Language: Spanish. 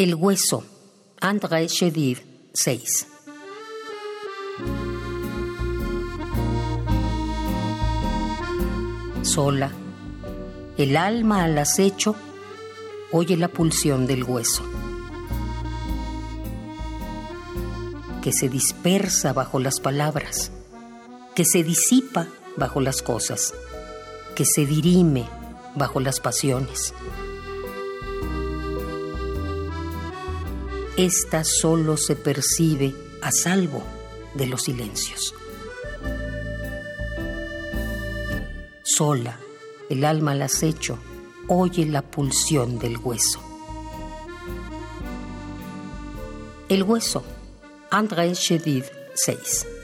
El hueso, André Chedid, 6. Sola, el alma al acecho oye la pulsión del hueso, que se dispersa bajo las palabras, que se disipa bajo las cosas, que se dirime bajo las pasiones. Esta solo se percibe a salvo de los silencios. Sola, el alma al acecho, oye la pulsión del hueso. El hueso, André Chedid 6.